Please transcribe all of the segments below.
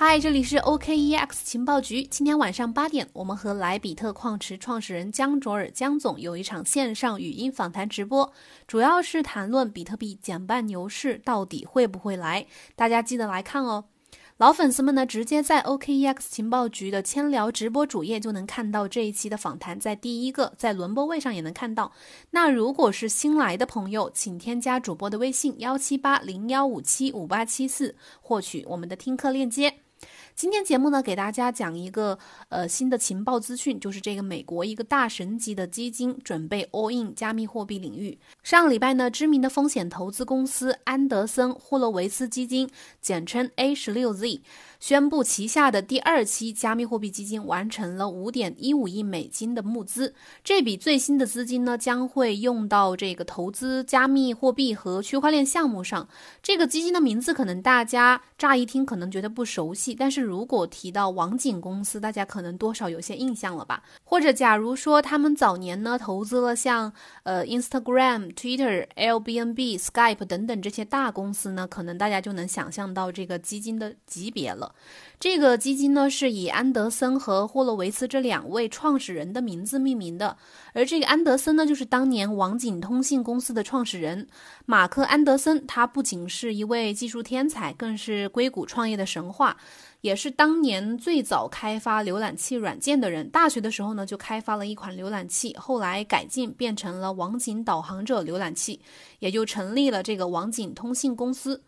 嗨，这里是 OKEX 情报局。今天晚上八点，我们和莱比特矿池创始人江卓尔江总有一场线上语音访谈直播，主要是谈论比特币减半牛市到底会不会来，大家记得来看哦。老粉丝们呢，直接在 OKEX 情报局的千聊直播主页就能看到这一期的访谈，在第一个，在轮播位上也能看到。那如果是新来的朋友，请添加主播的微信幺七八零幺五七五八七四，获取我们的听课链接。今天节目呢，给大家讲一个呃新的情报资讯，就是这个美国一个大神级的基金准备 all in 加密货币领域。上个礼拜呢，知名的风险投资公司安德森霍洛维斯基金，简称 A 十六 Z。宣布旗下的第二期加密货币基金完成了五点一五亿美金的募资。这笔最新的资金呢，将会用到这个投资加密货币和区块链项目上。这个基金的名字可能大家乍一听可能觉得不熟悉，但是如果提到网景公司，大家可能多少有些印象了吧？或者假如说他们早年呢投资了像呃 Instagram、Twitter、Airbnb、Skype 等等这些大公司呢，可能大家就能想象到这个基金的级别了。这个基金呢，是以安德森和霍洛维茨这两位创始人的名字命名的。而这个安德森呢，就是当年网景通信公司的创始人马克·安德森。他不仅是一位技术天才，更是硅谷创业的神话，也是当年最早开发浏览器软件的人。大学的时候呢，就开发了一款浏览器，后来改进变成了网景导航者浏览器，也就成立了这个网景通信公司。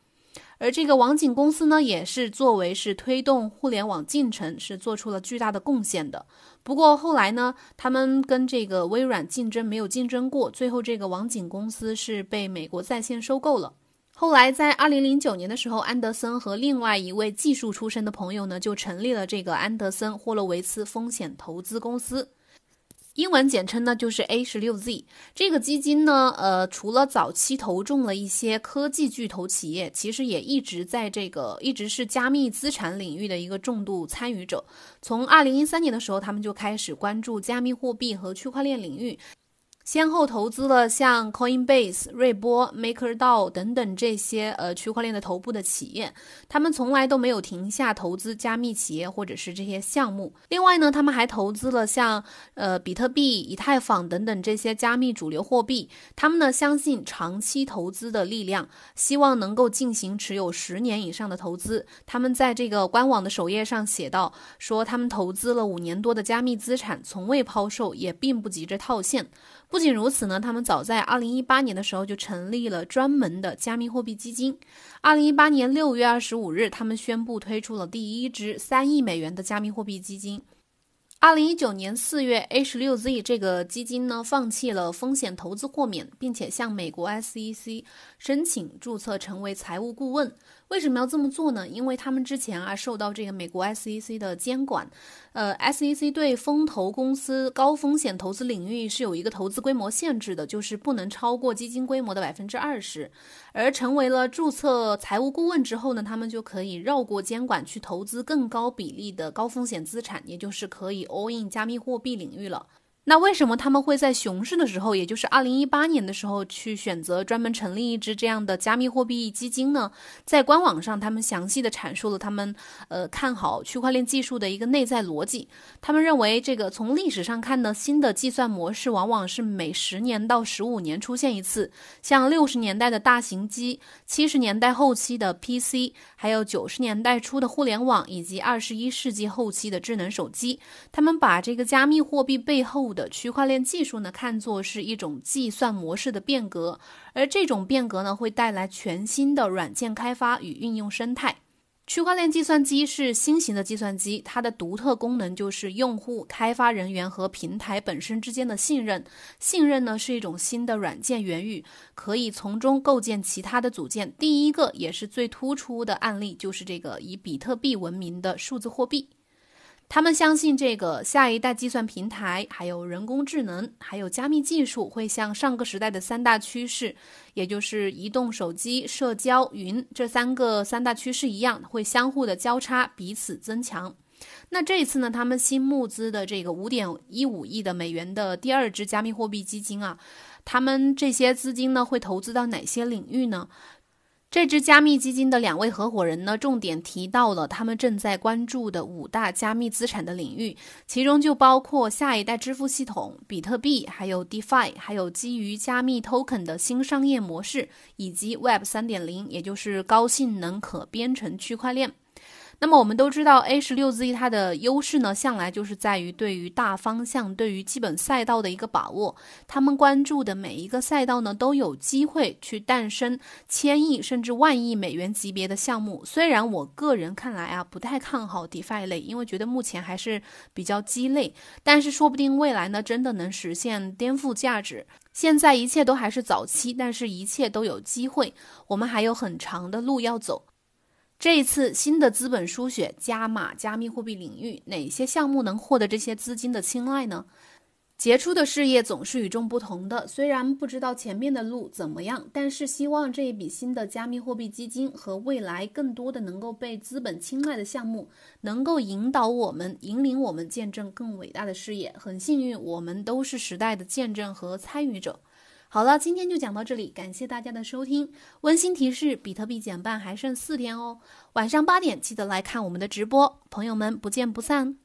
而这个网景公司呢，也是作为是推动互联网进程，是做出了巨大的贡献的。不过后来呢，他们跟这个微软竞争没有竞争过，最后这个网景公司是被美国在线收购了。后来在二零零九年的时候，安德森和另外一位技术出身的朋友呢，就成立了这个安德森霍洛维茨风险投资公司。英文简称呢就是 A 十六 Z 这个基金呢，呃，除了早期投中了一些科技巨头企业，其实也一直在这个一直是加密资产领域的一个重度参与者。从二零一三年的时候，他们就开始关注加密货币和区块链领域。先后投资了像 Coinbase、瑞波、MakerDAO 等等这些呃区块链的头部的企业，他们从来都没有停下投资加密企业或者是这些项目。另外呢，他们还投资了像呃比特币、以太坊等等这些加密主流货币。他们呢相信长期投资的力量，希望能够进行持有十年以上的投资。他们在这个官网的首页上写道，说他们投资了五年多的加密资产，从未抛售，也并不急着套现。不不仅如此呢，他们早在二零一八年的时候就成立了专门的加密货币基金。二零一八年六月二十五日，他们宣布推出了第一支三亿美元的加密货币基金。二零一九年四月，A 十六 Z 这个基金呢放弃了风险投资豁免，并且向美国 SEC 申请注册成为财务顾问。为什么要这么做呢？因为他们之前啊受到这个美国 SEC 的监管，呃，SEC 对风投公司高风险投资领域是有一个投资规模限制的，就是不能超过基金规模的百分之二十。而成为了注册财务顾问之后呢，他们就可以绕过监管去投资更高比例的高风险资产，也就是可以 all in 加密货币领域了。那为什么他们会在熊市的时候，也就是二零一八年的时候，去选择专门成立一支这样的加密货币基金呢？在官网上，他们详细的阐述了他们呃看好区块链技术的一个内在逻辑。他们认为，这个从历史上看呢，新的计算模式往往是每十年到十五年出现一次。像六十年代的大型机，七十年代后期的 PC，还有九十年代初的互联网，以及二十一世纪后期的智能手机，他们把这个加密货币背后。的的区块链技术呢，看作是一种计算模式的变革，而这种变革呢，会带来全新的软件开发与运用生态。区块链计算机是新型的计算机，它的独特功能就是用户、开发人员和平台本身之间的信任。信任呢，是一种新的软件源语，可以从中构建其他的组件。第一个也是最突出的案例，就是这个以比特币闻名的数字货币。他们相信，这个下一代计算平台、还有人工智能、还有加密技术，会像上个时代的三大趋势，也就是移动手机、社交、云这三个三大趋势一样，会相互的交叉，彼此增强。那这一次呢，他们新募资的这个五点一五亿的美元的第二支加密货币基金啊，他们这些资金呢，会投资到哪些领域呢？这支加密基金的两位合伙人呢，重点提到了他们正在关注的五大加密资产的领域，其中就包括下一代支付系统、比特币，还有 DeFi，还有基于加密 Token 的新商业模式，以及 Web 三点零，也就是高性能可编程区块链。那么我们都知道，A 十六 Z 它的优势呢，向来就是在于对于大方向、对于基本赛道的一个把握。他们关注的每一个赛道呢，都有机会去诞生千亿甚至万亿美元级别的项目。虽然我个人看来啊，不太看好 DeFi 类，因为觉得目前还是比较鸡肋。但是说不定未来呢，真的能实现颠覆价值。现在一切都还是早期，但是一切都有机会。我们还有很长的路要走。这一次新的资本输血加码加密货币领域，哪些项目能获得这些资金的青睐呢？杰出的事业总是与众不同的。虽然不知道前面的路怎么样，但是希望这一笔新的加密货币基金和未来更多的能够被资本青睐的项目，能够引导我们、引领我们见证更伟大的事业。很幸运，我们都是时代的见证和参与者。好了，今天就讲到这里，感谢大家的收听。温馨提示：比特币减半还剩四天哦，晚上八点记得来看我们的直播，朋友们不见不散。